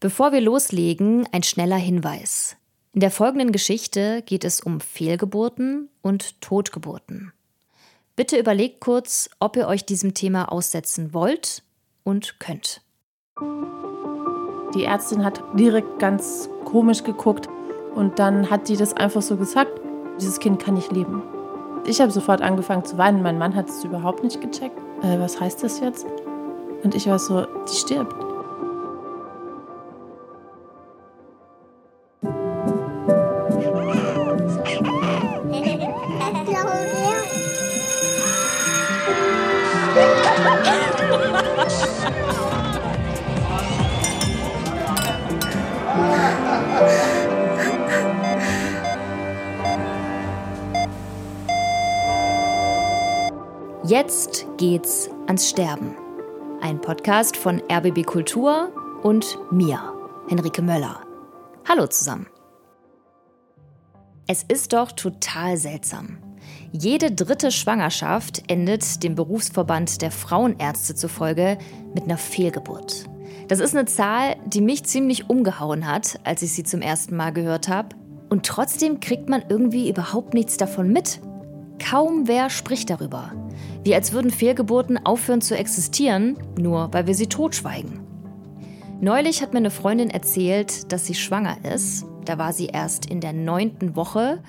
Bevor wir loslegen, ein schneller Hinweis. In der folgenden Geschichte geht es um Fehlgeburten und Totgeburten. Bitte überlegt kurz, ob ihr euch diesem Thema aussetzen wollt und könnt. Die Ärztin hat direkt ganz komisch geguckt und dann hat die das einfach so gesagt, dieses Kind kann nicht leben. Ich habe sofort angefangen zu weinen, mein Mann hat es überhaupt nicht gecheckt. Äh, was heißt das jetzt? Und ich war so, die stirbt. Jetzt geht's ans Sterben. Ein Podcast von RBB Kultur und mir, Henrike Möller. Hallo zusammen. Es ist doch total seltsam. Jede dritte Schwangerschaft endet dem Berufsverband der Frauenärzte zufolge mit einer Fehlgeburt. Das ist eine Zahl, die mich ziemlich umgehauen hat, als ich sie zum ersten Mal gehört habe. Und trotzdem kriegt man irgendwie überhaupt nichts davon mit. Kaum wer spricht darüber. Wie als würden Fehlgeburten aufhören zu existieren, nur weil wir sie totschweigen. Neulich hat mir eine Freundin erzählt, dass sie schwanger ist. Da war sie erst in der neunten Woche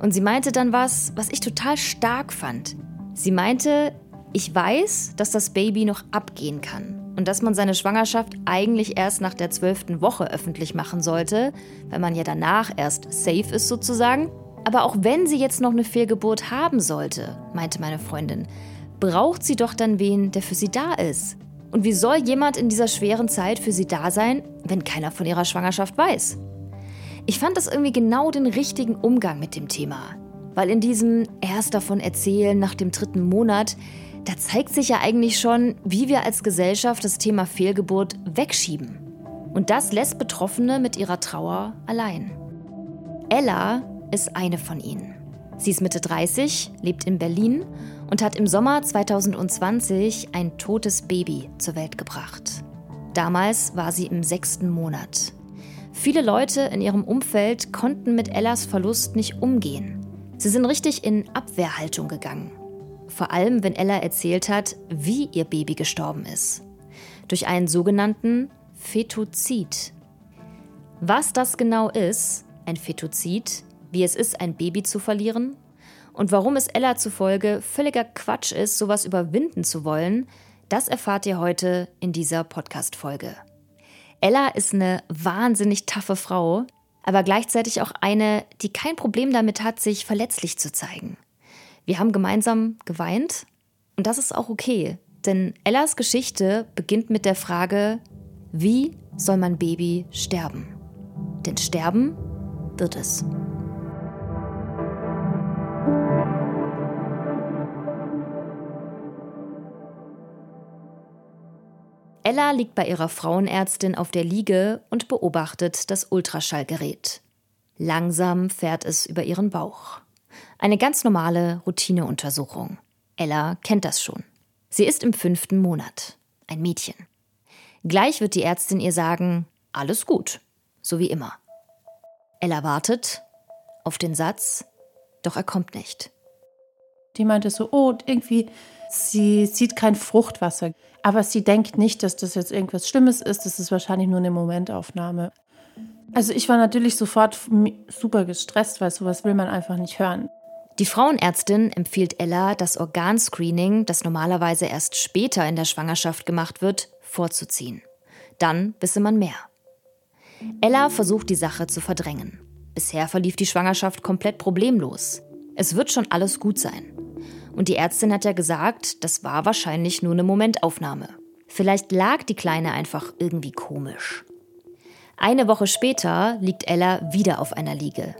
und sie meinte dann was, was ich total stark fand. Sie meinte, ich weiß, dass das Baby noch abgehen kann und dass man seine Schwangerschaft eigentlich erst nach der zwölften Woche öffentlich machen sollte, weil man ja danach erst safe ist sozusagen. Aber auch wenn sie jetzt noch eine Fehlgeburt haben sollte, meinte meine Freundin, braucht sie doch dann wen, der für sie da ist. Und wie soll jemand in dieser schweren Zeit für sie da sein, wenn keiner von ihrer Schwangerschaft weiß? Ich fand das irgendwie genau den richtigen Umgang mit dem Thema. Weil in diesem erst davon erzählen nach dem dritten Monat, da zeigt sich ja eigentlich schon, wie wir als Gesellschaft das Thema Fehlgeburt wegschieben. Und das lässt Betroffene mit ihrer Trauer allein. Ella ist eine von ihnen. Sie ist Mitte 30, lebt in Berlin und hat im Sommer 2020 ein totes Baby zur Welt gebracht. Damals war sie im sechsten Monat. Viele Leute in ihrem Umfeld konnten mit Ellas Verlust nicht umgehen. Sie sind richtig in Abwehrhaltung gegangen. Vor allem, wenn Ella erzählt hat, wie ihr Baby gestorben ist. Durch einen sogenannten Fetozid. Was das genau ist, ein Fetozid, wie es ist, ein Baby zu verlieren und warum es Ella zufolge völliger Quatsch ist, sowas überwinden zu wollen, das erfahrt ihr heute in dieser Podcast-Folge. Ella ist eine wahnsinnig taffe Frau, aber gleichzeitig auch eine, die kein Problem damit hat, sich verletzlich zu zeigen. Wir haben gemeinsam geweint und das ist auch okay, denn Ellas Geschichte beginnt mit der Frage, wie soll mein Baby sterben? Denn sterben wird es. Ella liegt bei ihrer Frauenärztin auf der Liege und beobachtet das Ultraschallgerät. Langsam fährt es über ihren Bauch. Eine ganz normale Routineuntersuchung. Ella kennt das schon. Sie ist im fünften Monat. Ein Mädchen. Gleich wird die Ärztin ihr sagen, alles gut, so wie immer. Ella wartet auf den Satz, doch er kommt nicht. Die meinte so, oh, irgendwie, sie sieht kein Fruchtwasser. Aber sie denkt nicht, dass das jetzt irgendwas Schlimmes ist. Das ist wahrscheinlich nur eine Momentaufnahme. Also ich war natürlich sofort super gestresst, weil sowas will man einfach nicht hören. Die Frauenärztin empfiehlt Ella, das Organscreening, das normalerweise erst später in der Schwangerschaft gemacht wird, vorzuziehen. Dann wisse man mehr. Ella versucht die Sache zu verdrängen. Bisher verlief die Schwangerschaft komplett problemlos. Es wird schon alles gut sein. Und die Ärztin hat ja gesagt, das war wahrscheinlich nur eine Momentaufnahme. Vielleicht lag die Kleine einfach irgendwie komisch. Eine Woche später liegt Ella wieder auf einer Liege.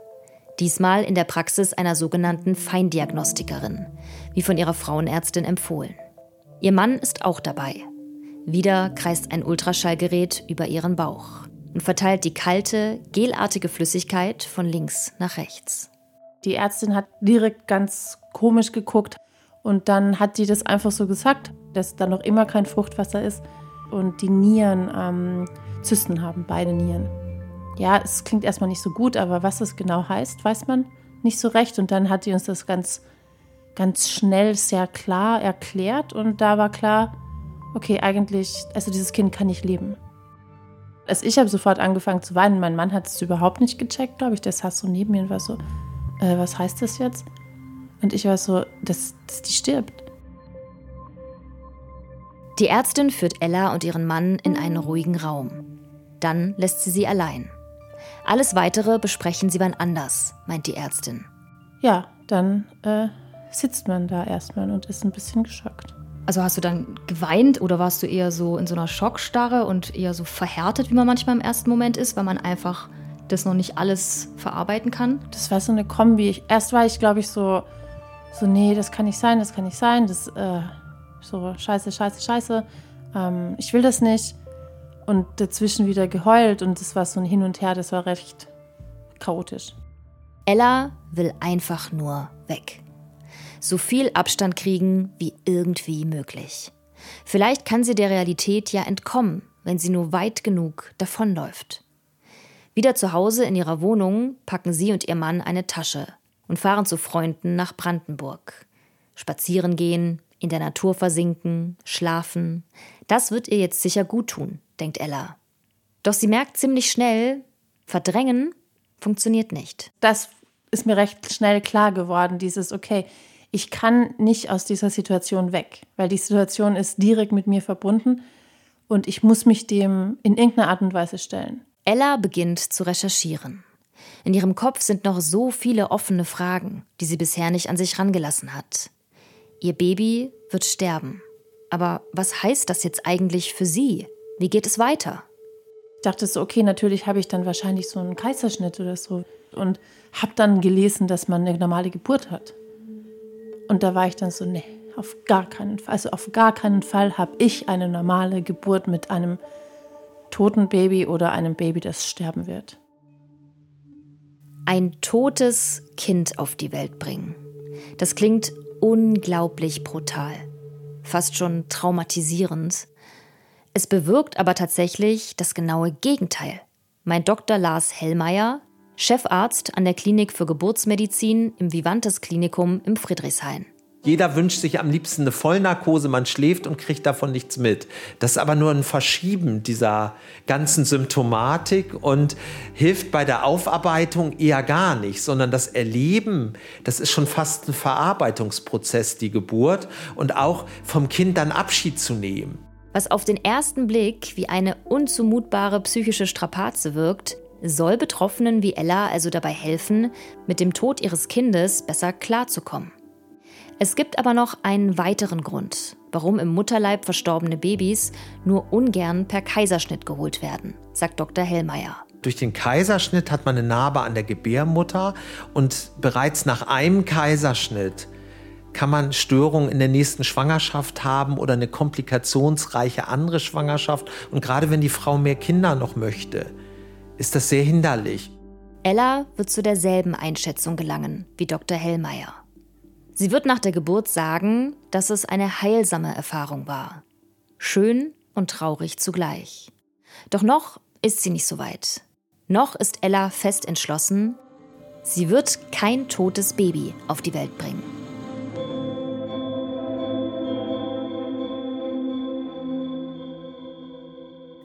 Diesmal in der Praxis einer sogenannten Feindiagnostikerin, wie von ihrer Frauenärztin empfohlen. Ihr Mann ist auch dabei. Wieder kreist ein Ultraschallgerät über ihren Bauch und verteilt die kalte, gelartige Flüssigkeit von links nach rechts. Die Ärztin hat direkt ganz komisch geguckt, und dann hat die das einfach so gesagt, dass da noch immer kein Fruchtwasser ist und die Nieren ähm, Zysten haben, beide Nieren. Ja, es klingt erstmal nicht so gut, aber was das genau heißt, weiß man nicht so recht. Und dann hat die uns das ganz, ganz schnell sehr klar erklärt. Und da war klar, okay, eigentlich, also dieses Kind kann nicht leben. Also ich habe sofort angefangen zu weinen. Mein Mann hat es überhaupt nicht gecheckt, glaube ich. Der saß so neben mir und war so, äh, was heißt das jetzt? Und ich war so, dass, dass die stirbt. Die Ärztin führt Ella und ihren Mann in einen ruhigen Raum. Dann lässt sie sie allein. Alles Weitere besprechen sie wann anders, meint die Ärztin. Ja, dann äh, sitzt man da erstmal und ist ein bisschen geschockt. Also hast du dann geweint oder warst du eher so in so einer Schockstarre und eher so verhärtet, wie man manchmal im ersten Moment ist, weil man einfach das noch nicht alles verarbeiten kann? Das war so eine Kombi. Erst war ich, glaube ich, so, so, nee, das kann nicht sein, das kann nicht sein, das, äh, so, scheiße, scheiße, scheiße, ähm, ich will das nicht. Und dazwischen wieder geheult und das war so ein Hin und Her, das war recht chaotisch. Ella will einfach nur weg so viel Abstand kriegen wie irgendwie möglich. Vielleicht kann sie der Realität ja entkommen, wenn sie nur weit genug davonläuft. Wieder zu Hause in ihrer Wohnung packen sie und ihr Mann eine Tasche und fahren zu Freunden nach Brandenburg. Spazieren gehen, in der Natur versinken, schlafen. Das wird ihr jetzt sicher gut tun, denkt Ella. Doch sie merkt ziemlich schnell, verdrängen funktioniert nicht. Das ist mir recht schnell klar geworden, dieses, okay, ich kann nicht aus dieser Situation weg, weil die Situation ist direkt mit mir verbunden und ich muss mich dem in irgendeiner Art und Weise stellen. Ella beginnt zu recherchieren. In ihrem Kopf sind noch so viele offene Fragen, die sie bisher nicht an sich rangelassen hat. Ihr Baby wird sterben. Aber was heißt das jetzt eigentlich für sie? Wie geht es weiter? Ich dachte so, okay, natürlich habe ich dann wahrscheinlich so einen Kaiserschnitt oder so und habe dann gelesen, dass man eine normale Geburt hat. Und da war ich dann so, nee, auf gar keinen Fall. Also auf gar keinen Fall habe ich eine normale Geburt mit einem toten Baby oder einem Baby, das sterben wird. Ein totes Kind auf die Welt bringen. Das klingt unglaublich brutal, fast schon traumatisierend. Es bewirkt aber tatsächlich das genaue Gegenteil. Mein Dr. Lars Hellmeier, Chefarzt an der Klinik für Geburtsmedizin im Vivantes Klinikum im Friedrichshain. Jeder wünscht sich am liebsten eine Vollnarkose, man schläft und kriegt davon nichts mit. Das ist aber nur ein Verschieben dieser ganzen Symptomatik und hilft bei der Aufarbeitung eher gar nicht, sondern das Erleben, das ist schon fast ein Verarbeitungsprozess, die Geburt und auch vom Kind dann Abschied zu nehmen. Was auf den ersten Blick wie eine unzumutbare psychische Strapaze wirkt, soll Betroffenen wie Ella also dabei helfen, mit dem Tod ihres Kindes besser klarzukommen. Es gibt aber noch einen weiteren Grund, warum im Mutterleib verstorbene Babys nur ungern per Kaiserschnitt geholt werden, sagt Dr. Hellmeier. Durch den Kaiserschnitt hat man eine Narbe an der Gebärmutter und bereits nach einem Kaiserschnitt kann man Störungen in der nächsten Schwangerschaft haben oder eine komplikationsreiche andere Schwangerschaft. Und gerade wenn die Frau mehr Kinder noch möchte, ist das sehr hinderlich. Ella wird zu derselben Einschätzung gelangen wie Dr. Hellmeier. Sie wird nach der Geburt sagen, dass es eine heilsame Erfahrung war. Schön und traurig zugleich. Doch noch ist sie nicht so weit. Noch ist Ella fest entschlossen, sie wird kein totes Baby auf die Welt bringen.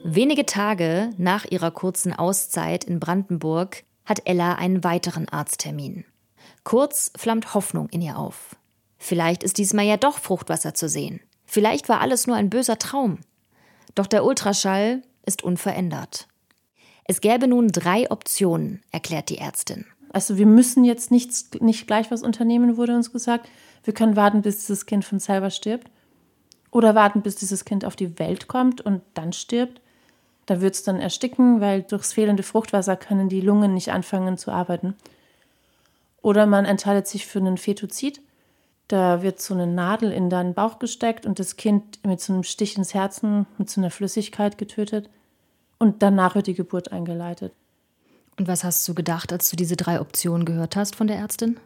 Wenige Tage nach ihrer kurzen Auszeit in Brandenburg hat Ella einen weiteren Arzttermin. Kurz flammt Hoffnung in ihr auf. Vielleicht ist diesmal ja doch Fruchtwasser zu sehen. Vielleicht war alles nur ein böser Traum. Doch der Ultraschall ist unverändert. Es gäbe nun drei Optionen, erklärt die Ärztin. Also wir müssen jetzt nichts, nicht gleich was unternehmen, wurde uns gesagt. Wir können warten, bis dieses Kind von selber stirbt. Oder warten, bis dieses Kind auf die Welt kommt und dann stirbt. Da wird es dann ersticken, weil durchs fehlende Fruchtwasser können die Lungen nicht anfangen zu arbeiten. Oder man entscheidet sich für einen Fetozid. Da wird so eine Nadel in deinen Bauch gesteckt und das Kind mit so einem Stich ins Herzen, mit so einer Flüssigkeit getötet. Und danach wird die Geburt eingeleitet. Und was hast du gedacht, als du diese drei Optionen gehört hast von der Ärztin?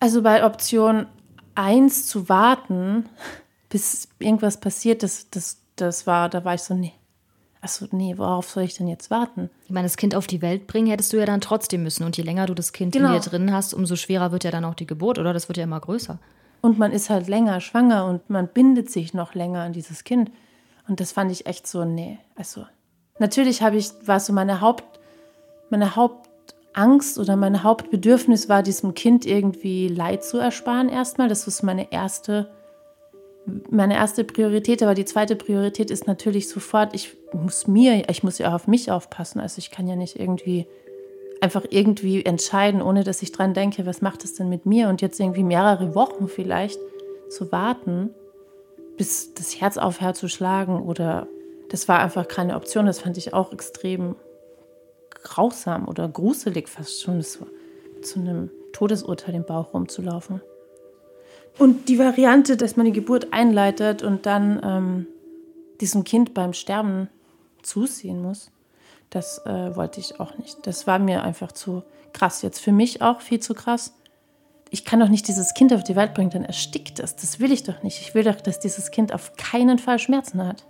Also bei Option 1 zu warten, bis irgendwas passiert, das, das, das war, da war ich so, nee, Achso, nee, worauf soll ich denn jetzt warten? Ich meine, das Kind auf die Welt bringen hättest du ja dann trotzdem müssen. Und je länger du das Kind Genau. in dir drin hast, umso schwerer wird ja dann auch die Geburt, oder? Das wird ja immer größer. Und man ist halt länger schwanger und man bindet sich noch länger an dieses Kind. Und das fand ich echt so, nee. Also, natürlich habe ich, war so meine Haupt, meine Hauptangst oder mein Hauptbedürfnis war, diesem Kind irgendwie Leid zu ersparen erstmal. Das ist meine erste, meine erste Priorität. Aber die zweite Priorität ist natürlich sofort, ich muss mir, ich muss ja auch auf mich aufpassen. Also ich kann ja nicht irgendwie einfach irgendwie entscheiden, ohne dass ich dran denke, was macht es denn mit mir? Und jetzt irgendwie mehrere Wochen vielleicht zu warten, bis das Herz aufhört zu schlagen oder das war einfach keine Option. Das fand ich auch extrem grausam oder gruselig fast schon, so zu einem Todesurteil im Bauch rumzulaufen. Und die Variante, dass man die Geburt einleitet und dann ähm, diesem Kind beim Sterben zusehen muss, das äh, wollte ich auch nicht. Das war mir einfach zu krass. Jetzt für mich auch viel zu krass. Ich kann doch nicht dieses Kind auf die Welt bringen, dann erstickt es. Das will ich doch nicht. Ich will doch, dass dieses Kind auf keinen Fall Schmerzen hat.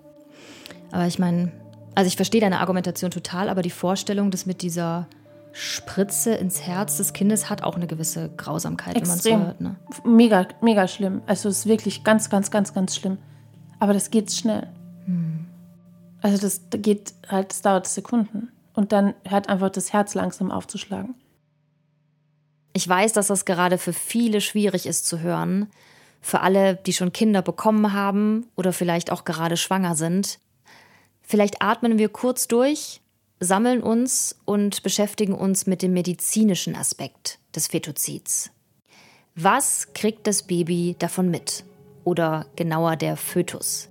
Aber ich meine, also ich verstehe deine Argumentation total, aber die Vorstellung, das mit dieser Spritze ins Herz des Kindes hat auch eine gewisse Grausamkeit, wenn man es so Extrem. hört. Ne? Mega, mega schlimm. Also es ist wirklich ganz, ganz, ganz, ganz schlimm. Aber das geht schnell. Also das geht halt, das dauert Sekunden. Und dann hört einfach das Herz langsam aufzuschlagen. Ich weiß, dass das gerade für viele schwierig ist zu hören. Für alle, die schon Kinder bekommen haben oder vielleicht auch gerade schwanger sind. Vielleicht atmen wir kurz durch, sammeln uns und beschäftigen uns mit dem medizinischen Aspekt des Fetozids. Was kriegt das Baby davon mit? Oder genauer der Fötus?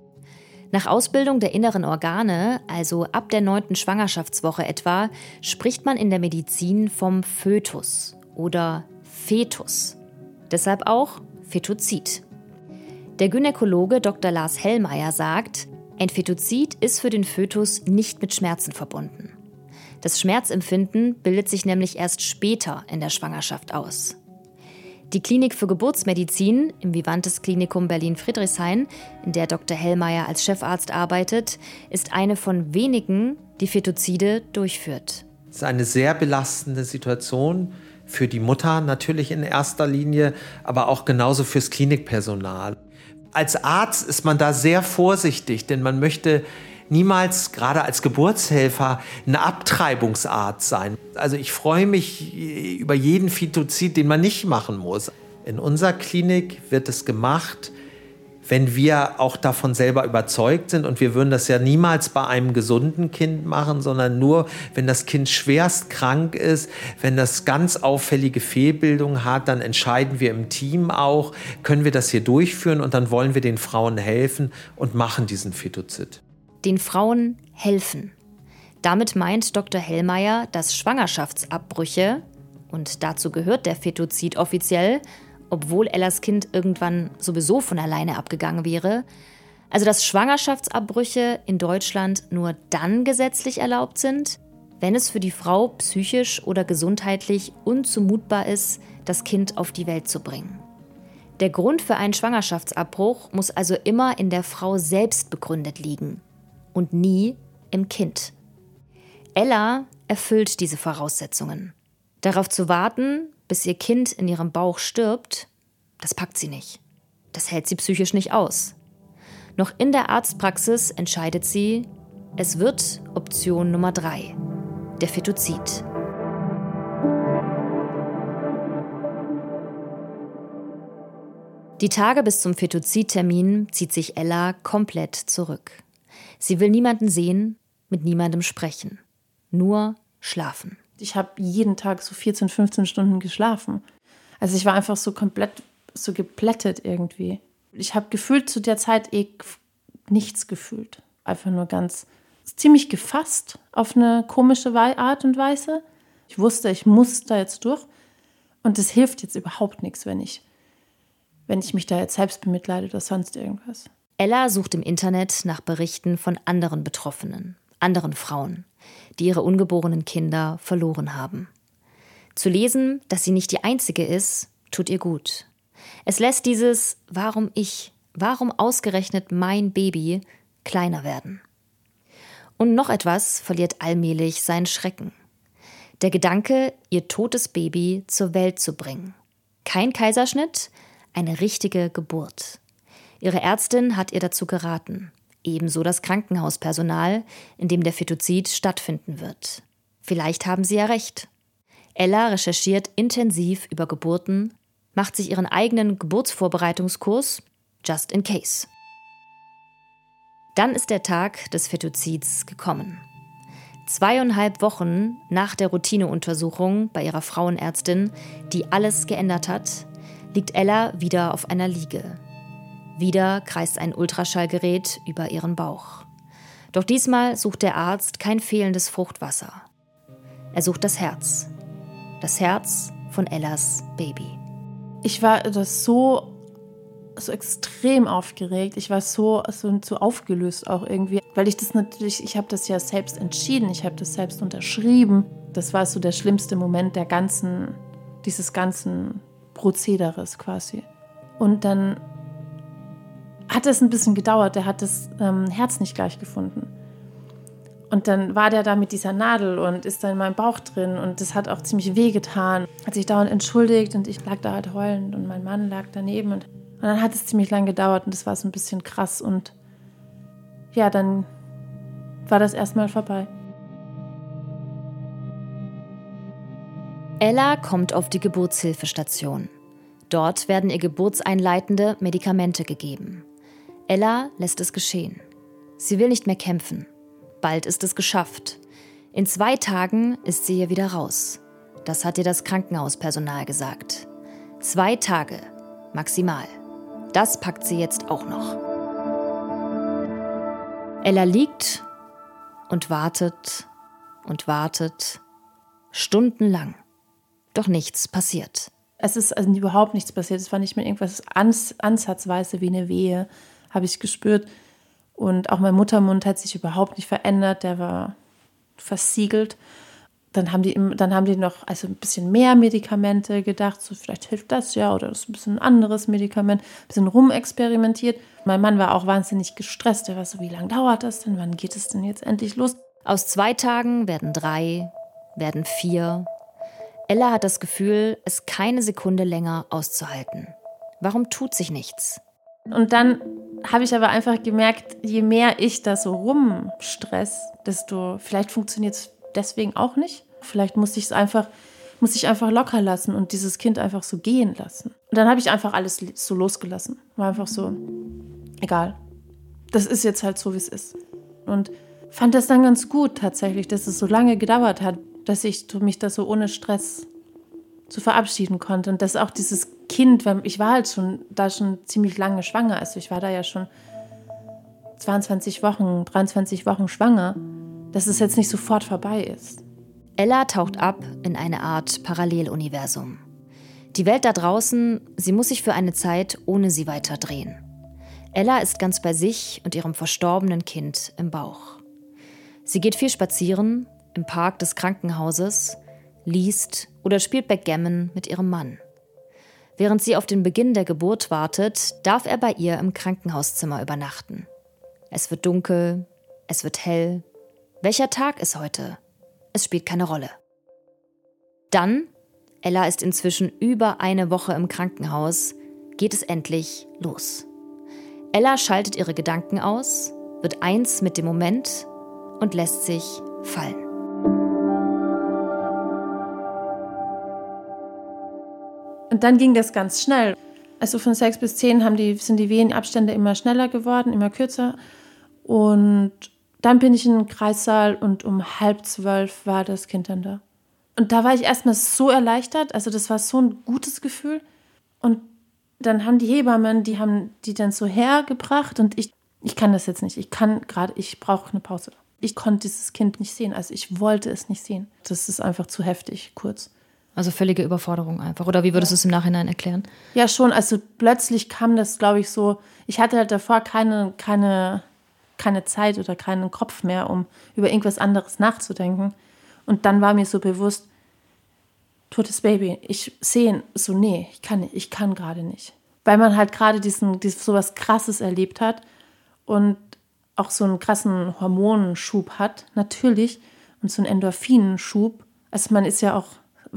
Nach Ausbildung der inneren Organe, also ab der neunten Schwangerschaftswoche etwa, spricht man in der Medizin vom Fötus oder Fetus. Deshalb auch Fetozid. Der Gynäkologe Dr. Lars Hellmeier sagt, ein Fetozid ist für den Fötus nicht mit Schmerzen verbunden. Das Schmerzempfinden bildet sich nämlich erst später in der Schwangerschaft aus. Die Klinik für Geburtsmedizin im Vivantes Klinikum Berlin-Friedrichshain, in der Dr. Hellmeier als Chefarzt arbeitet, ist eine von wenigen, die Fetozide durchführt. Es ist eine sehr belastende Situation für die Mutter natürlich in erster Linie, aber auch genauso fürs Klinikpersonal. Als Arzt ist man da sehr vorsichtig, denn man möchte niemals, gerade als Geburtshelfer, ein Abtreibungsarzt sein. Also ich freue mich über jeden Fetozid, den man nicht machen muss. In unserer Klinik wird es gemacht, wenn wir auch davon selber überzeugt sind. Und wir würden das ja niemals bei einem gesunden Kind machen, sondern nur, wenn das Kind schwerst krank ist, wenn das ganz auffällige Fehlbildung hat, dann entscheiden wir im Team auch, können wir das hier durchführen und dann wollen wir den Frauen helfen und machen diesen Fetozid. Den Frauen helfen. Damit meint Dr. Hellmeier, dass Schwangerschaftsabbrüche, und dazu gehört der Fetozid offiziell, obwohl Ellas Kind irgendwann sowieso von alleine abgegangen wäre, also dass Schwangerschaftsabbrüche in Deutschland nur dann gesetzlich erlaubt sind, wenn es für die Frau psychisch oder gesundheitlich unzumutbar ist, das Kind auf die Welt zu bringen. Der Grund für einen Schwangerschaftsabbruch muss also immer in der Frau selbst begründet liegen und nie im Kind. Ella erfüllt diese Voraussetzungen. Darauf zu warten, bis ihr Kind in ihrem Bauch stirbt, das packt sie nicht. Das hält sie psychisch nicht aus. Noch in der Arztpraxis entscheidet sie, es wird Option Nummer drei, der Fetozid. Die Tage bis zum Fetozidtermin zieht sich Ella komplett zurück. Sie will niemanden sehen, mit niemandem sprechen. Nur schlafen. Ich habe jeden Tag so 14, 15 Stunden geschlafen. Also ich war einfach so komplett so geplättet irgendwie. Ich habe gefühlt zu der Zeit eh nichts gefühlt. Einfach nur ganz ziemlich gefasst auf eine komische Art und Weise. Ich wusste, ich muss da jetzt durch. Und es hilft jetzt überhaupt nichts, wenn ich, wenn ich mich da jetzt selbst bemitleide oder sonst irgendwas. Ella sucht im Internet nach Berichten von anderen Betroffenen, anderen Frauen, die ihre ungeborenen Kinder verloren haben. Zu lesen, dass sie nicht die Einzige ist, tut ihr gut. Es lässt dieses Warum ich, warum ausgerechnet mein Baby kleiner werden. Und noch etwas verliert allmählich seinen Schrecken. Der Gedanke, ihr totes Baby zur Welt zu bringen. Kein Kaiserschnitt, eine richtige Geburt. Ihre Ärztin hat ihr dazu geraten. Ebenso das Krankenhauspersonal, in dem der Fetozid stattfinden wird. Vielleicht haben sie ja recht. Ella recherchiert intensiv über Geburten, macht sich ihren eigenen Geburtsvorbereitungskurs, just in case. Dann ist der Tag des Fetozids gekommen. Zweieinhalb Wochen nach der Routineuntersuchung bei ihrer Frauenärztin, die alles geändert hat, liegt Ella wieder auf einer Liege. Wieder kreist ein Ultraschallgerät über ihren Bauch. Doch diesmal sucht der Arzt kein fehlendes Fruchtwasser. Er sucht das Herz. Das Herz von Ellas Baby. Ich war das so, so extrem aufgeregt. Ich war so, so, so aufgelöst auch irgendwie. Weil ich das natürlich, ich habe das ja selbst entschieden, ich habe das selbst unterschrieben. Das war so der schlimmste Moment der ganzen, dieses ganzen Prozederes quasi. Und dann hat es ein bisschen gedauert. Der hat das ähm, Herz nicht gleich gefunden. Und dann war der da mit dieser Nadel und ist dann in meinem Bauch drin und das hat auch ziemlich weh getan. Hat sich dauernd entschuldigt und ich lag da halt heulend und mein Mann lag daneben und, und dann hat es ziemlich lang gedauert und das war so ein bisschen krass und ja, dann war das erstmal vorbei. Ella kommt auf die Geburtshilfestation. Dort werden ihr geburtseinleitende Medikamente gegeben. Ella lässt es geschehen. Sie will nicht mehr kämpfen. Bald ist es geschafft. In zwei Tagen ist sie hier wieder raus. Das hat ihr das Krankenhauspersonal gesagt. Zwei Tage, maximal. Das packt sie jetzt auch noch. Ella liegt und wartet und wartet stundenlang. Doch nichts passiert. Es ist also überhaupt nichts passiert. Es war nicht mehr irgendwas ans, ansatzweise wie eine Wehe, habe ich gespürt. Und auch mein Muttermund hat sich überhaupt nicht verändert. Der war versiegelt. Dann haben die, dann haben die noch also ein bisschen mehr Medikamente gedacht, so vielleicht hilft das ja oder das ist ein bisschen ein anderes Medikament, ein bisschen rumexperimentiert. Mein Mann war auch wahnsinnig gestresst. Er war so, wie lange dauert das denn? Wann geht es denn jetzt endlich los? Aus zwei Tagen werden drei, werden vier, Ella hat das Gefühl, es keine Sekunde länger auszuhalten. Warum tut sich nichts? Und dann habe ich aber einfach gemerkt, je mehr ich da so rumstress, desto vielleicht funktioniert es deswegen auch nicht. Vielleicht muss ich es einfach, muss ich einfach locker lassen und dieses Kind einfach so gehen lassen. Und dann habe ich einfach alles so losgelassen. War einfach so, egal. Das ist jetzt halt so, wie es ist. Und fand das dann ganz gut tatsächlich, dass es so lange gedauert hat, dass ich mich da so ohne Stress zu verabschieden konnte. Und dass auch dieses Kind, weil ich war halt schon da schon ziemlich lange schwanger, also ich war da ja schon 22 Wochen, 23 Wochen schwanger, dass es jetzt nicht sofort vorbei ist. Ella taucht ab in eine Art Paralleluniversum. Die Welt da draußen, sie muss sich für eine Zeit ohne sie weiter drehen. Ella ist ganz bei sich und ihrem verstorbenen Kind im Bauch. Sie geht viel spazieren, im Park des Krankenhauses, liest oder spielt Backgammon mit ihrem Mann. Während sie auf den Beginn der Geburt wartet, darf er bei ihr im Krankenhauszimmer übernachten. Es wird dunkel, es wird hell. Welcher Tag ist heute? Es spielt keine Rolle. Dann, Ella ist inzwischen über eine Woche im Krankenhaus, geht es endlich los. Ella schaltet ihre Gedanken aus, wird eins mit dem Moment und lässt sich fallen. Und dann ging das ganz schnell. Also von sechs bis zehn haben die, sind die Wehenabstände immer schneller geworden, immer kürzer. Und dann bin ich in den Kreissaal und um halb zwölf war das Kind dann da. Und da war ich erstmal so erleichtert. Also das war so ein gutes Gefühl. Und dann haben die Hebammen, die haben die dann so hergebracht und ich, ich kann das jetzt nicht. Ich kann gerade, ich brauche eine Pause. Ich konnte dieses Kind nicht sehen. Also ich wollte es nicht sehen. Das ist einfach zu heftig, kurz. Also völlige Überforderung einfach. Oder wie würdest ja. du es im Nachhinein erklären? Ja, schon. Also plötzlich kam das, glaube ich, so. Ich hatte halt davor keine, keine, keine Zeit oder keinen Kopf mehr, um über irgendwas anderes nachzudenken. Und dann war mir so bewusst, totes Baby, ich sehe so, nee, ich kann ich kann gerade nicht. Weil man halt gerade diesen, diesen, sowas krasses erlebt hat. Und auch so einen krassen Hormonschub hat, natürlich, und so einen Endorphinenschub. Also man ist ja auch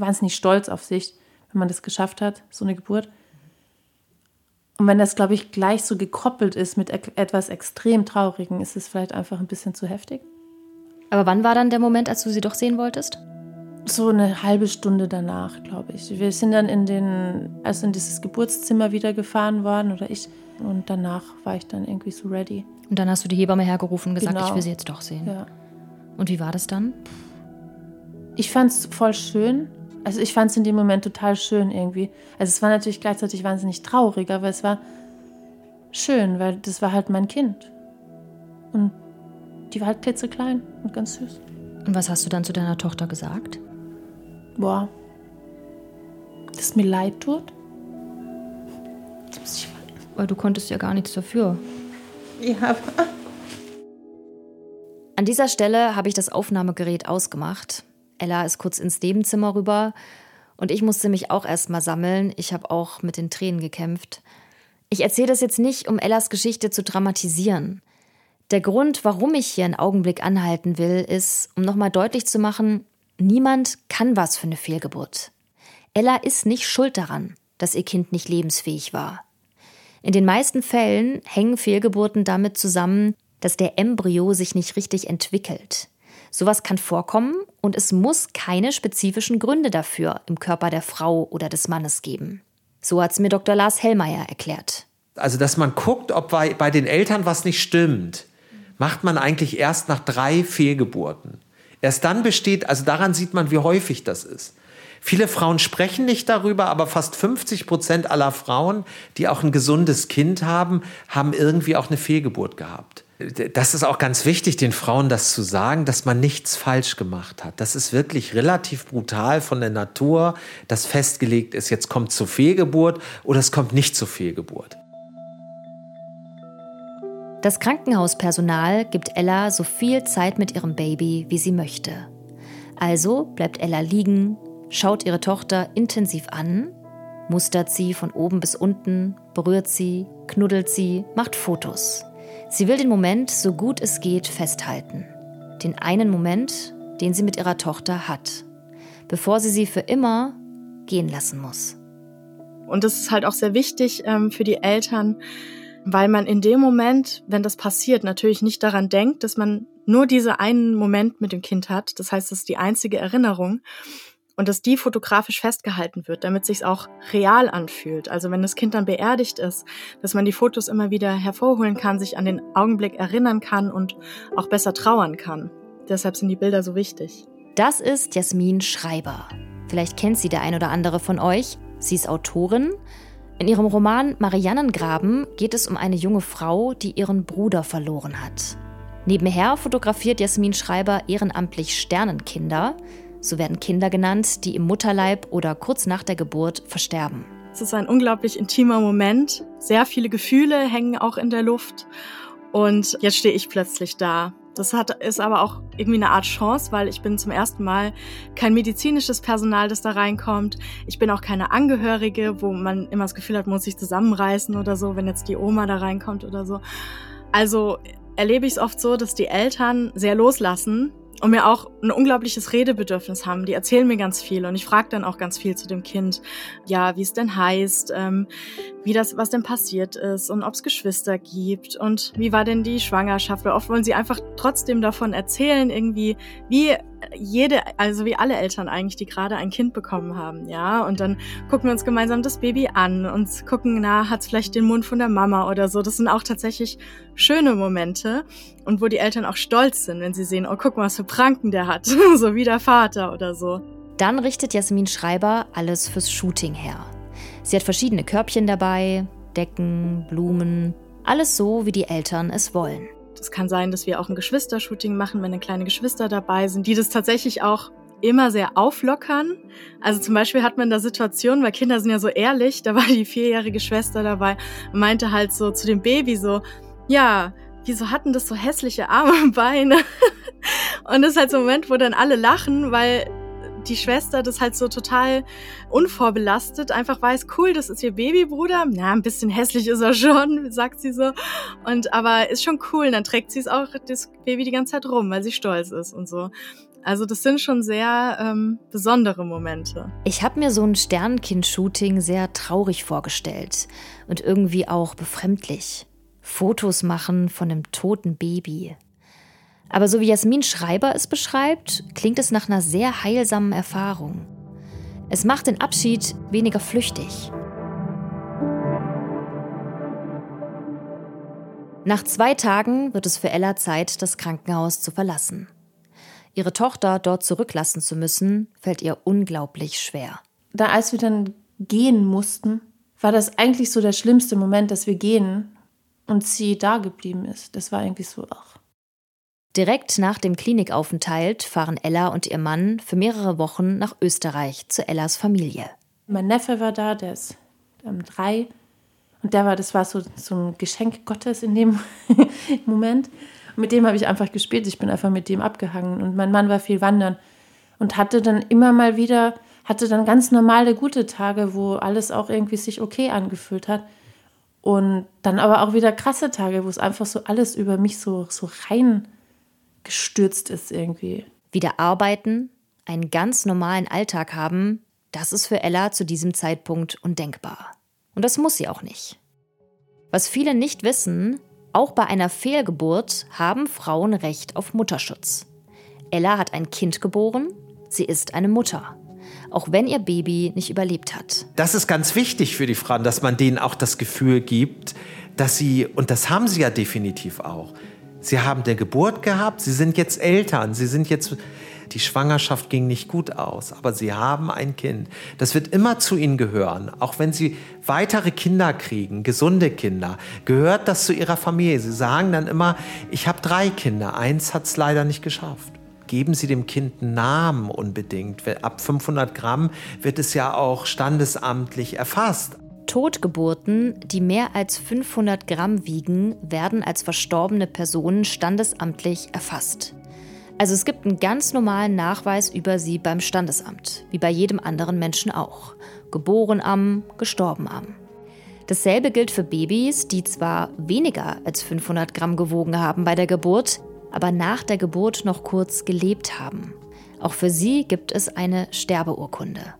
wahnsinnig stolz auf sich, wenn man das geschafft hat, so eine Geburt. Und wenn das, glaube ich, gleich so gekoppelt ist mit etwas extrem Traurigen, ist es vielleicht einfach ein bisschen zu heftig. Aber wann war dann der Moment, als du sie doch sehen wolltest? So eine halbe Stunde danach, glaube ich. Wir sind dann in den, also in dieses Geburtszimmer wieder gefahren worden oder ich. Und danach war ich dann irgendwie so ready. Und dann hast du die Hebamme hergerufen und gesagt, Genau. ich will sie jetzt doch sehen. Ja. Und wie war das dann? Ich fand es voll schön. Also ich fand es in dem Moment total schön irgendwie. Also es war natürlich gleichzeitig wahnsinnig traurig, aber es war schön, weil das war halt mein Kind. Und die war halt klitzeklein und ganz süß. Und was hast du dann zu deiner Tochter gesagt? Boah. Dass es mir leid tut. Jetzt muss ich Weil du konntest ja gar nichts dafür. Ja, An dieser Stelle habe ich das Aufnahmegerät ausgemacht. Ella ist kurz ins Nebenzimmer rüber und ich musste mich auch erstmal sammeln. Ich habe auch mit den Tränen gekämpft. Ich erzähle das jetzt nicht, um Ellas Geschichte zu dramatisieren. Der Grund, warum ich hier einen Augenblick anhalten will, ist, um nochmal deutlich zu machen, niemand kann was für eine Fehlgeburt. Ella ist nicht schuld daran, dass ihr Kind nicht lebensfähig war. In den meisten Fällen hängen Fehlgeburten damit zusammen, dass der Embryo sich nicht richtig entwickelt. Sowas kann vorkommen und es muss keine spezifischen Gründe dafür im Körper der Frau oder des Mannes geben. So hat es mir Dr. Lars Hellmeier erklärt. Also, dass man guckt, ob bei, bei den Eltern was nicht stimmt, macht man eigentlich erst nach drei Fehlgeburten. Erst dann besteht, also daran sieht man, wie häufig das ist. Viele Frauen sprechen nicht darüber, aber fast 50 Prozent aller Frauen, die auch ein gesundes Kind haben, haben irgendwie auch eine Fehlgeburt gehabt. Das ist auch ganz wichtig, den Frauen das zu sagen, dass man nichts falsch gemacht hat. Das ist wirklich relativ brutal von der Natur, dass festgelegt ist, jetzt kommt zur Fehlgeburt oder es kommt nicht zur Fehlgeburt. Das Krankenhauspersonal gibt Ella so viel Zeit mit ihrem Baby, wie sie möchte. Also bleibt Ella liegen, schaut ihre Tochter intensiv an, mustert sie von oben bis unten, berührt sie, knuddelt sie, macht Fotos. Sie will den Moment, so gut es geht, festhalten. Den einen Moment, den sie mit ihrer Tochter hat, bevor sie sie für immer gehen lassen muss. Und das ist halt auch sehr wichtig ähm, für die Eltern, weil man in dem Moment, wenn das passiert, natürlich nicht daran denkt, dass man nur diesen einen Moment mit dem Kind hat. Das heißt, das ist die einzige Erinnerung und dass die fotografisch festgehalten wird, damit sich's auch real anfühlt. Also wenn das Kind dann beerdigt ist, dass man die Fotos immer wieder hervorholen kann, sich an den Augenblick erinnern kann und auch besser trauern kann. Deshalb sind die Bilder so wichtig. Das ist Jasmin Schreiber. Vielleicht kennt sie der ein oder andere von euch. Sie ist Autorin. In ihrem Roman Mariannengraben geht es um eine junge Frau, die ihren Bruder verloren hat. Nebenher fotografiert Jasmin Schreiber ehrenamtlich Sternenkinder. So werden Kinder genannt, die im Mutterleib oder kurz nach der Geburt versterben. Es ist ein unglaublich intimer Moment. Sehr viele Gefühle hängen auch in der Luft. Und jetzt stehe ich plötzlich da. Das hat, ist aber auch irgendwie eine Art Chance, weil ich bin zum ersten Mal kein medizinisches Personal, das da reinkommt. Ich bin auch keine Angehörige, wo man immer das Gefühl hat, muss sich zusammenreißen oder so, wenn jetzt die Oma da reinkommt oder so. Also erlebe ich es oft so, dass die Eltern sehr loslassen und mir auch ein unglaubliches Redebedürfnis haben. Die erzählen mir ganz viel und ich frage dann auch ganz viel zu dem Kind. Ja, wie es denn heißt, ähm, wie das, was denn passiert ist und ob es Geschwister gibt und wie war denn die Schwangerschaft. Oft wollen sie einfach trotzdem davon erzählen, irgendwie, wie jede, also wie alle Eltern eigentlich, die gerade ein Kind bekommen haben, ja. Und dann gucken wir uns gemeinsam das Baby an und gucken, na, hat's vielleicht den Mund von der Mama oder so. Das sind auch tatsächlich schöne Momente und wo die Eltern auch stolz sind, wenn sie sehen, oh, guck mal, was für Pranken der hat, so wie der Vater oder so. Dann richtet Jasmin Schreiber alles fürs Shooting her. Sie hat verschiedene Körbchen dabei, Decken, Blumen, alles so, wie die Eltern es wollen. Es kann sein, dass wir auch ein Geschwistershooting machen, wenn dann kleine Geschwister dabei sind, die das tatsächlich auch immer sehr auflockern. Also zum Beispiel hat man da Situationen, weil Kinder sind ja so ehrlich, da war die vierjährige Schwester dabei und meinte halt so zu dem Baby so, ja, wieso hatten das so hässliche Arme und Beine? Und das ist halt so ein Moment, wo dann alle lachen, weil die Schwester das halt so total unvorbelastet einfach weiß, cool, das ist ihr Babybruder. Na, ein bisschen hässlich ist er schon, sagt sie so. Und aber ist schon cool. Und dann trägt sie es auch das Baby die ganze Zeit rum, weil sie stolz ist und so. Also das sind schon sehr ähm, besondere Momente. Ich habe mir so ein Sternenkind-Shooting sehr traurig vorgestellt und irgendwie auch befremdlich. Fotos machen von einem toten Baby. Aber so wie Jasmin Schreiber es beschreibt, klingt es nach einer sehr heilsamen Erfahrung. Es macht den Abschied weniger flüchtig. Nach zwei Tagen wird es für Ella Zeit, das Krankenhaus zu verlassen. Ihre Tochter dort zurücklassen zu müssen, fällt ihr unglaublich schwer. Da als wir dann gehen mussten, war das eigentlich so der schlimmste Moment, dass wir gehen und sie da geblieben ist. Das war irgendwie so, ach. Direkt nach dem Klinikaufenthalt fahren Ella und ihr Mann für mehrere Wochen nach Österreich zu Ellas Familie. Mein Neffe war da, der ist ähm, drei. Und der war, das war so, so ein Geschenk Gottes in dem Moment mit dem habe ich einfach gespielt. Ich bin einfach mit dem abgehangen. Und mein Mann war viel wandern und hatte dann immer mal wieder, hatte dann ganz normale gute Tage, wo alles auch irgendwie sich okay angefühlt hat. Und dann aber auch wieder krasse Tage, wo es einfach so alles über mich so, so rein gestürzt ist irgendwie. Wieder arbeiten, einen ganz normalen Alltag haben, das ist für Ella zu diesem Zeitpunkt undenkbar. Und das muss sie auch nicht. Was viele nicht wissen, auch bei einer Fehlgeburt haben Frauen Recht auf Mutterschutz. Ella hat ein Kind geboren, sie ist eine Mutter. Auch wenn ihr Baby nicht überlebt hat. Das ist ganz wichtig für die Frauen, dass man denen auch das Gefühl gibt, dass sie, und das haben sie ja definitiv auch, sie haben eine Geburt gehabt, sie sind jetzt Eltern, sie sind jetzt die Schwangerschaft ging nicht gut aus, aber sie haben ein Kind. Das wird immer zu ihnen gehören. Auch wenn sie weitere Kinder kriegen, gesunde Kinder, gehört das zu ihrer Familie. Sie sagen dann immer, ich habe drei Kinder, eins hat es leider nicht geschafft. Geben Sie dem Kind einen Namen unbedingt. Ab 500 Gramm wird es ja auch standesamtlich erfasst. Totgeburten, die mehr als 500 Gramm wiegen, werden als verstorbene Personen standesamtlich erfasst. Also es gibt einen ganz normalen Nachweis über sie beim Standesamt, wie bei jedem anderen Menschen auch. Geboren am, gestorben am. Dasselbe gilt für Babys, die zwar weniger als 500 Gramm gewogen haben bei der Geburt, aber nach der Geburt noch kurz gelebt haben. Auch für sie gibt es eine Sterbeurkunde.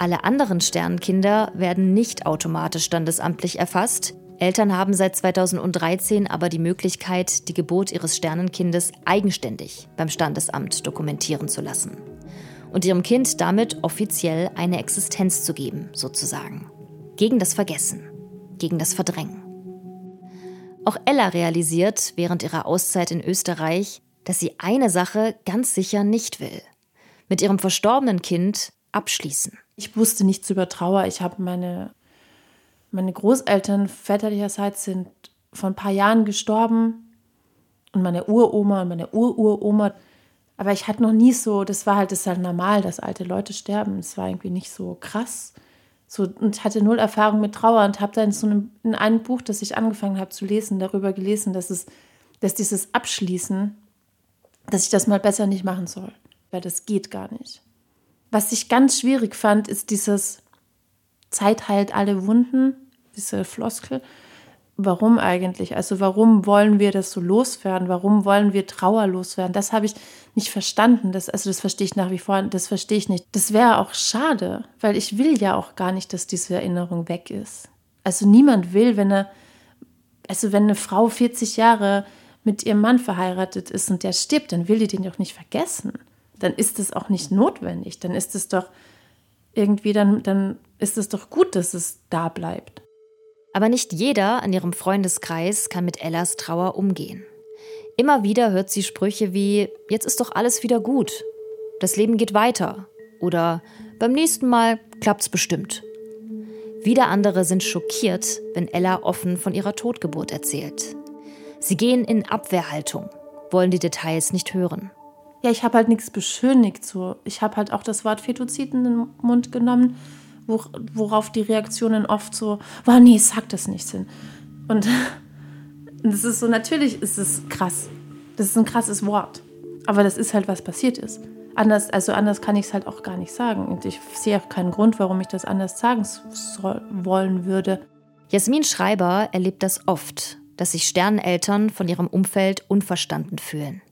Alle anderen Sternenkinder werden nicht automatisch standesamtlich erfasst, Eltern haben seit 2013 aber die Möglichkeit, die Geburt ihres Sternenkindes eigenständig beim Standesamt dokumentieren zu lassen und ihrem Kind damit offiziell eine Existenz zu geben, sozusagen. Gegen das Vergessen, gegen das Verdrängen. Auch Ella realisiert während ihrer Auszeit in Österreich, dass sie eine Sache ganz sicher nicht will. Mit ihrem verstorbenen Kind abschließen. Ich wusste nichts über Trauer. Ich habe meine meine Großeltern väterlicherseits sind vor ein paar Jahren gestorben und meine Uroma und meine Ururoma. Aber ich hatte noch nie so, das war halt, das ist halt normal, dass alte Leute sterben. Es war irgendwie nicht so krass. So, und hatte null Erfahrung mit Trauer und habe dann so einem, in einem Buch, das ich angefangen habe zu lesen, darüber gelesen, dass es, dass dieses Abschließen, dass ich das mal besser nicht machen soll. Weil das geht gar nicht. Was ich ganz schwierig fand, ist dieses, Zeit heilt alle Wunden, diese Floskel. Warum eigentlich? Also warum wollen wir das so loswerden? Warum wollen wir Trauer loswerden? Das habe ich nicht verstanden. Das, also das verstehe ich nach wie vor. Das verstehe ich nicht. Das wäre auch schade, weil ich will ja auch gar nicht, dass diese Erinnerung weg ist. Also niemand will, wenn er, also wenn eine Frau 40 Jahre mit ihrem Mann verheiratet ist und der stirbt, dann will die den doch nicht vergessen. Dann ist es auch nicht notwendig. Dann ist es doch irgendwie, dann, dann ist es doch gut, dass es da bleibt. Aber nicht jeder in ihrem Freundeskreis kann mit Ellas Trauer umgehen. Immer wieder hört sie Sprüche wie, jetzt ist doch alles wieder gut, das Leben geht weiter oder beim nächsten Mal klappt's bestimmt. Wieder andere sind schockiert, wenn Ella offen von ihrer Totgeburt erzählt. Sie gehen in Abwehrhaltung, wollen die Details nicht hören. Ja, ich habe halt nichts beschönigt so. Ich habe halt auch das Wort Fetozid in den Mund genommen worauf die Reaktionen oft so, wow, nee, sag das nicht sind. Und das ist so, natürlich ist es krass. Das ist ein krasses Wort. Aber das ist halt, was passiert ist. anders, also anders kann ich es halt auch gar nicht sagen. Und ich sehe auch keinen Grund, warum ich das anders sagen soll, wollen würde. Jasmin Schreiber erlebt das oft, dass sich Sterneneltern von ihrem Umfeld unverstanden fühlen.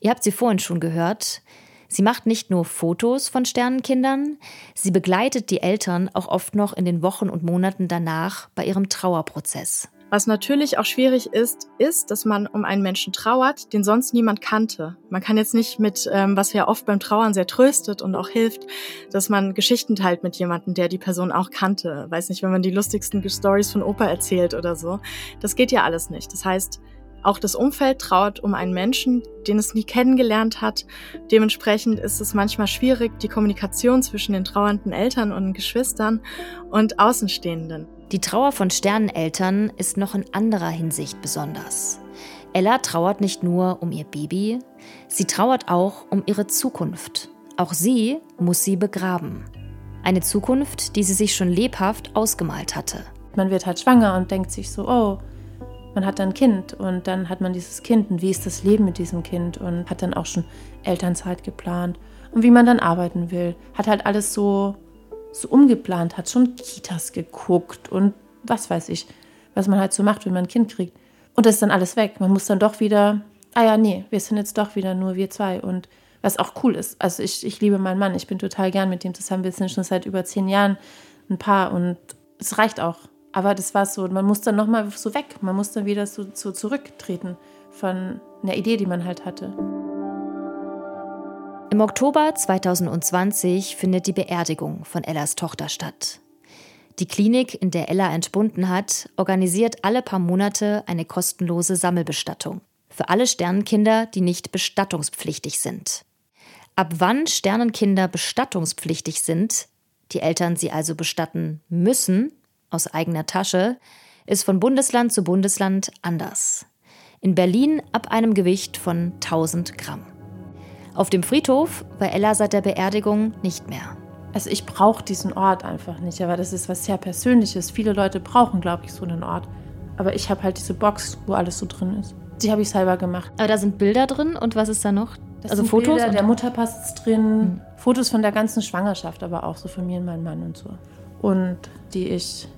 Ihr habt sie vorhin schon gehört. Sie macht nicht nur Fotos von Sternenkindern, sie begleitet die Eltern auch oft noch in den Wochen und Monaten danach bei ihrem Trauerprozess. Was natürlich auch schwierig ist, ist, dass man um einen Menschen trauert, den sonst niemand kannte. Man kann jetzt nicht mit, ähm, was ja oft beim Trauern sehr tröstet und auch hilft, dass man Geschichten teilt mit jemandem, der die Person auch kannte. Weiß nicht, wenn man die lustigsten Stories von Opa erzählt oder so. Das geht ja alles nicht. Das heißt, auch das Umfeld trauert um einen Menschen, den es nie kennengelernt hat. Dementsprechend ist es manchmal schwierig, die Kommunikation zwischen den trauernden Eltern und Geschwistern und Außenstehenden. Die Trauer von Sterneneltern ist noch in anderer Hinsicht besonders. Ella trauert nicht nur um ihr Baby, sie trauert auch um ihre Zukunft. Auch sie muss sie begraben. Eine Zukunft, die sie sich schon lebhaft ausgemalt hatte. Man wird halt schwanger und denkt sich so, oh, man hat ein Kind und dann hat man dieses Kind und wie ist das Leben mit diesem Kind und hat dann auch schon Elternzeit geplant und wie man dann arbeiten will. Hat halt alles so so umgeplant hat, schon Kitas geguckt und was weiß ich, was man halt so macht, wenn man ein Kind kriegt. Und das ist dann alles weg. Man muss dann doch wieder, ah ja, nee, wir sind jetzt doch wieder nur wir zwei. Und was auch cool ist. Also ich, ich liebe meinen Mann, ich bin total gern mit dem zusammen. Wir sind schon seit über zehn Jahren ein Paar und es reicht auch. Aber das war so, man muss dann nochmal so weg. Man muss dann wieder so, so zurücktreten von einer Idee, die man halt hatte. Im Oktober 2020 findet die Beerdigung von Ellas Tochter statt. Die Klinik, in der Ella entbunden hat, organisiert alle paar Monate eine kostenlose Sammelbestattung für alle Sternenkinder, die nicht bestattungspflichtig sind. Ab wann Sternenkinder bestattungspflichtig sind, die Eltern sie also bestatten müssen, aus eigener Tasche, ist von Bundesland zu Bundesland anders. In Berlin ab einem Gewicht von 1000 Gramm. Auf dem Friedhof war Ella seit der Beerdigung nicht mehr. Also ich brauche diesen Ort einfach nicht, aber das ist was sehr Persönliches. Viele Leute brauchen, glaube ich, so einen Ort. Aber ich habe halt diese Box, wo alles so drin ist. Die habe ich selber gemacht. Aber da sind Bilder drin und was ist da noch? Das also Fotos? Bilder, der Mutterpass ist drin, mhm. Fotos von der ganzen Schwangerschaft, aber auch so von mir und meinem Mann und so. Und die ich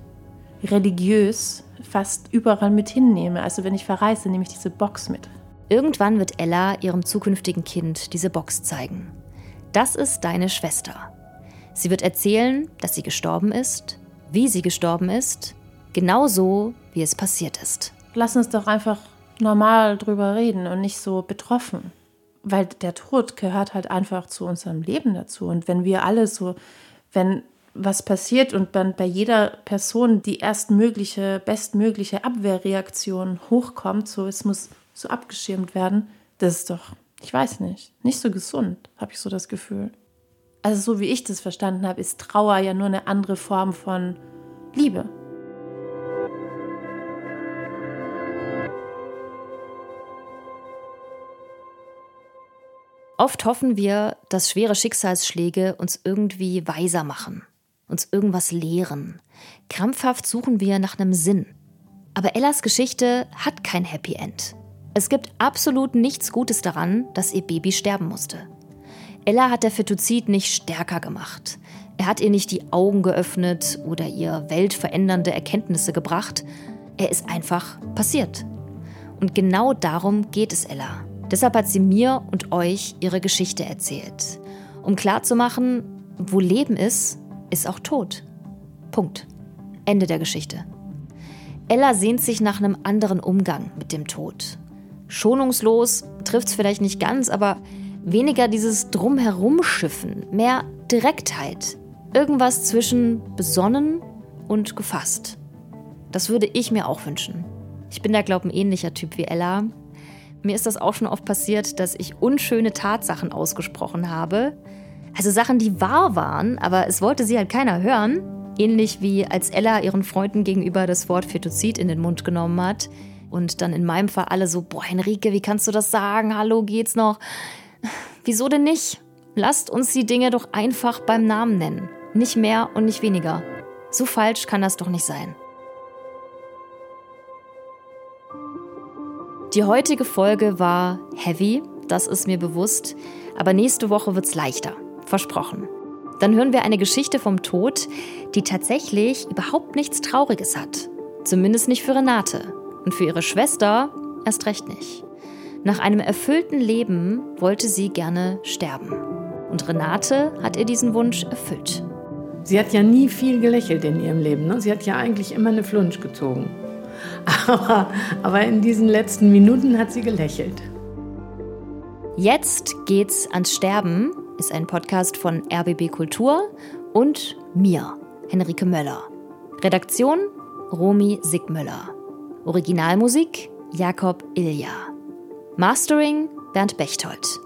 religiös fast überall mit hinnehme. Also wenn ich verreise, nehme ich diese Box mit. Irgendwann wird Ella ihrem zukünftigen Kind diese Box zeigen. Das ist deine Schwester. Sie wird erzählen, dass sie gestorben ist, wie sie gestorben ist, genau so, wie es passiert ist. Lass uns doch einfach normal drüber reden und nicht so betroffen. Weil der Tod gehört halt einfach zu unserem Leben dazu. Und wenn wir alle so, wenn was passiert und dann bei jeder Person die erstmögliche, bestmögliche Abwehrreaktion hochkommt, so es muss so abgeschirmt werden, das ist doch, ich weiß nicht, nicht so gesund, habe ich so das Gefühl. Also so wie ich das verstanden habe, ist Trauer ja nur eine andere Form von Liebe. Oft hoffen wir, dass schwere Schicksalsschläge uns irgendwie weiser machen, uns irgendwas lehren. Krampfhaft suchen wir nach einem Sinn. Aber Ellas Geschichte hat kein Happy End. Es gibt absolut nichts Gutes daran, dass ihr Baby sterben musste. Ella hat der Fetozid nicht stärker gemacht. Er hat ihr nicht die Augen geöffnet oder ihr weltverändernde Erkenntnisse gebracht. Er ist einfach passiert. Und genau darum geht es Ella. Deshalb hat sie mir und euch ihre Geschichte erzählt. Um klarzumachen, wo Leben ist, ist auch Tod. Punkt. Ende der Geschichte. Ella sehnt sich nach einem anderen Umgang mit dem Tod schonungslos trifft es vielleicht nicht ganz, aber weniger dieses Drumherumschiffen, mehr Direktheit. Irgendwas zwischen besonnen und gefasst. Das würde ich mir auch wünschen. Ich bin da, glaube ich, ein ähnlicher Typ wie Ella. Mir ist das auch schon oft passiert, dass ich unschöne Tatsachen ausgesprochen habe. Also Sachen, die wahr waren, aber es wollte sie halt keiner hören. Ähnlich wie als Ella ihren Freunden gegenüber das Wort Fetozid in den Mund genommen hat. Und dann in meinem Fall alle so, boah, Henrike, wie kannst du das sagen? Hallo, geht's noch? Wieso denn nicht? Lasst uns die Dinge doch einfach beim Namen nennen. Nicht mehr und nicht weniger. So falsch kann das doch nicht sein. Die heutige Folge war heavy, das ist mir bewusst. Aber nächste Woche wird's leichter. Versprochen. Dann hören wir eine Geschichte vom Tod, die tatsächlich überhaupt nichts Trauriges hat. Zumindest nicht für Renate. Und für ihre Schwester erst recht nicht. Nach einem erfüllten Leben wollte sie gerne sterben. Und Renate hat ihr diesen Wunsch erfüllt. Sie hat ja nie viel gelächelt in ihrem Leben. Ne? Sie hat ja eigentlich immer eine Flunsch gezogen. Aber, aber in diesen letzten Minuten hat sie gelächelt. Jetzt geht's ans Sterben ist ein Podcast von RBB Kultur und mir, Henrike Möller. Redaktion Romy Sigmüller. Originalmusik Jakob Ilja. Mastering Bernd Bechtold.